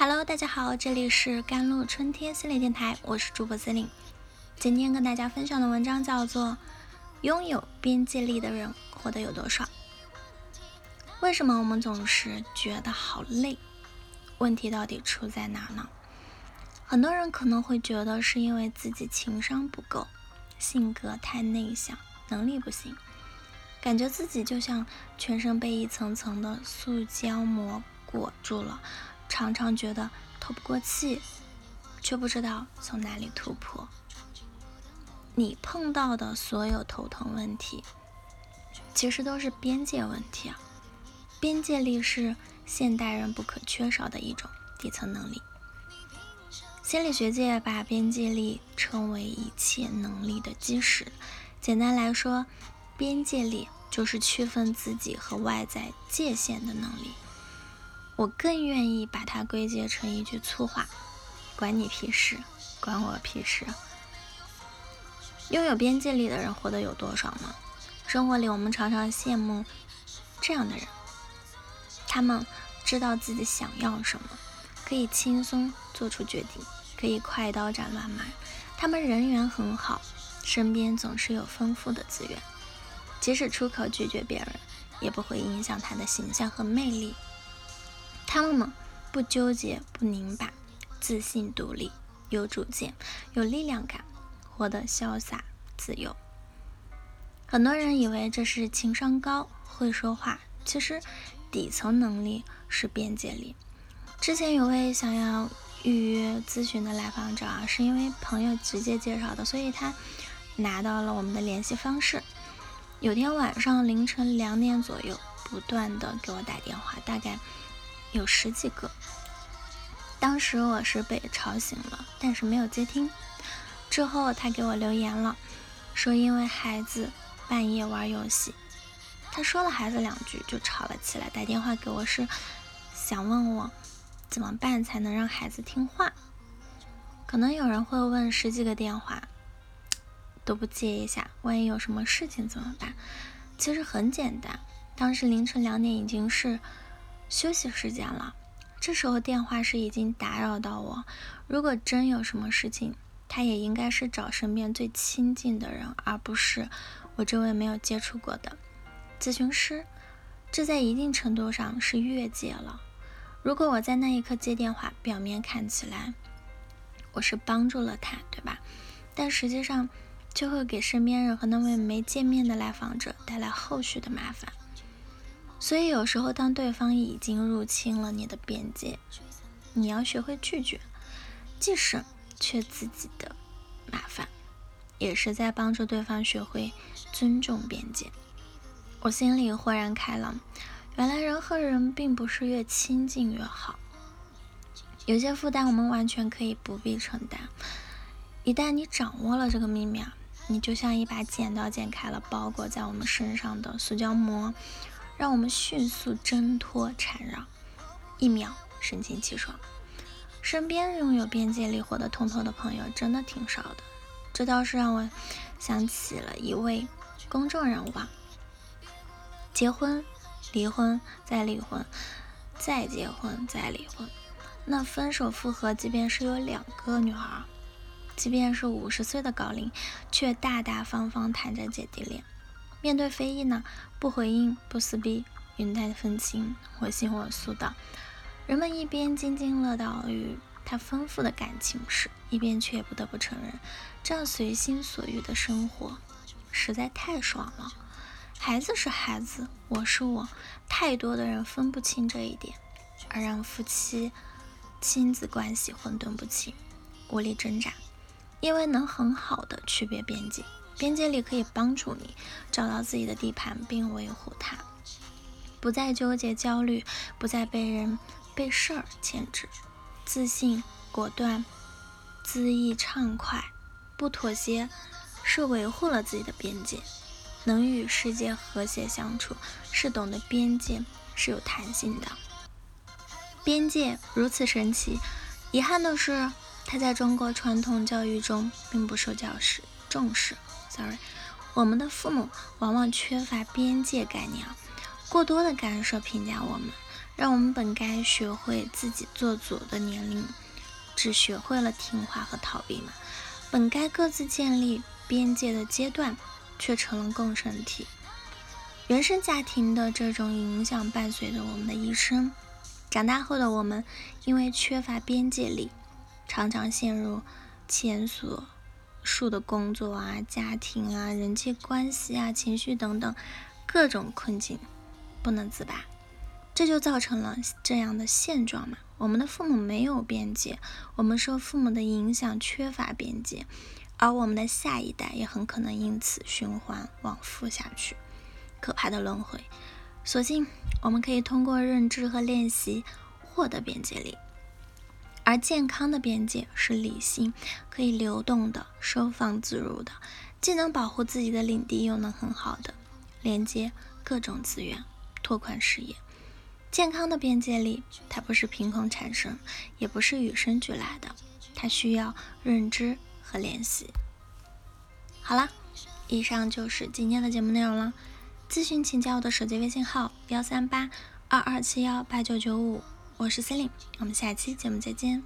Hello，大家好，这里是甘露春天心理电台，我是主播司令。今天跟大家分享的文章叫做《拥有边界力的人活得有多少》。为什么我们总是觉得好累？问题到底出在哪呢？很多人可能会觉得是因为自己情商不够，性格太内向，能力不行，感觉自己就像全身被一层层的塑胶膜裹住了。常常觉得透不过气，却不知道从哪里突破。你碰到的所有头疼问题，其实都是边界问题啊！边界力是现代人不可缺少的一种底层能力。心理学界把边界力称为一切能力的基石。简单来说，边界力就是区分自己和外在界限的能力。我更愿意把它归结成一句粗话：管你屁事，管我屁事。拥有边界力的人活得有多爽呢？生活里我们常常羡慕这样的人，他们知道自己想要什么，可以轻松做出决定，可以快刀斩乱麻。他们人缘很好，身边总是有丰富的资源，即使出口拒绝别人，也不会影响他的形象和魅力。他们不纠结，不拧巴，自信、独立，有主见，有力量感，活得潇洒自由。很多人以为这是情商高、会说话，其实底层能力是边界力。之前有位想要预约咨询的来访者啊，是因为朋友直接介绍的，所以他拿到了我们的联系方式。有天晚上凌晨两点左右，不断的给我打电话，大概。有十几个，当时我是被吵醒了，但是没有接听。之后他给我留言了，说因为孩子半夜玩游戏，他说了孩子两句就吵了起来，打电话给我是想问我怎么办才能让孩子听话。可能有人会问，十几个电话都不接一下，万一有什么事情怎么办？其实很简单，当时凌晨两点已经是。休息时间了，这时候电话是已经打扰到我。如果真有什么事情，他也应该是找身边最亲近的人，而不是我这位没有接触过的咨询师。这在一定程度上是越界了。如果我在那一刻接电话，表面看起来我是帮助了他，对吧？但实际上就会给身边人和那位没见面的来访者带来后续的麻烦。所以有时候，当对方已经入侵了你的边界，你要学会拒绝，既省却自己的麻烦，也是在帮助对方学会尊重边界。我心里豁然开朗，原来人和人并不是越亲近越好，有些负担我们完全可以不必承担。一旦你掌握了这个秘密，你就像一把剪刀剪开了包裹在我们身上的塑胶膜。让我们迅速挣脱缠绕，一秒神清气爽。身边拥有边界力、活得通透的朋友真的挺少的，这倒是让我想起了一位公众人物啊。结婚、离婚、再离婚、再结婚、再离婚，那分手复合，即便是有两个女儿，即便是五十岁的高龄，却大大方方谈着姐弟恋。面对非议呢，不回应，不撕逼，云淡风轻，我行我素的。人们一边津津乐道于他丰富的感情史，一边却不得不承认，这样随心所欲的生活实在太爽了。孩子是孩子，我是我，太多的人分不清这一点，而让夫妻亲子关系混沌不清，无力挣扎，因为能很好的区别边界。边界力可以帮助你找到自己的地盘并维护它，不再纠结焦虑，不再被人被事儿牵制，自信果断，恣意畅快，不妥协，是维护了自己的边界，能与世界和谐相处，是懂得边界是有弹性的。边界如此神奇，遗憾的是，它在中国传统教育中并不受教师重视。Sorry，我们的父母往往缺乏边界概念，过多的干涉评价我们，让我们本该学会自己做主的年龄，只学会了听话和逃避嘛。本该各自建立边界的阶段，却成了共生体。原生家庭的这种影响伴随着我们的一生。长大后的我们，因为缺乏边界力，常常陷入前所述的工作啊、家庭啊、人际关系啊、情绪等等各种困境，不能自拔。这就造成了这样的现状嘛？我们的父母没有边界，我们受父母的影响，缺乏边界，而我们的下一代也很可能因此循环往复下去。可怕的轮回，所幸我们可以通过认知和练习获得边界力，而健康的边界是理性、可以流动的、收放自如的，既能保护自己的领地，又能很好的连接各种资源，拓宽视野。健康的边界力，它不是凭空产生，也不是与生俱来的，它需要认知和练习。好了，以上就是今天的节目内容了。咨询请加我的手机微信号：幺三八二二七幺八九九五，我是 c e l i n e 我们下期节目再见。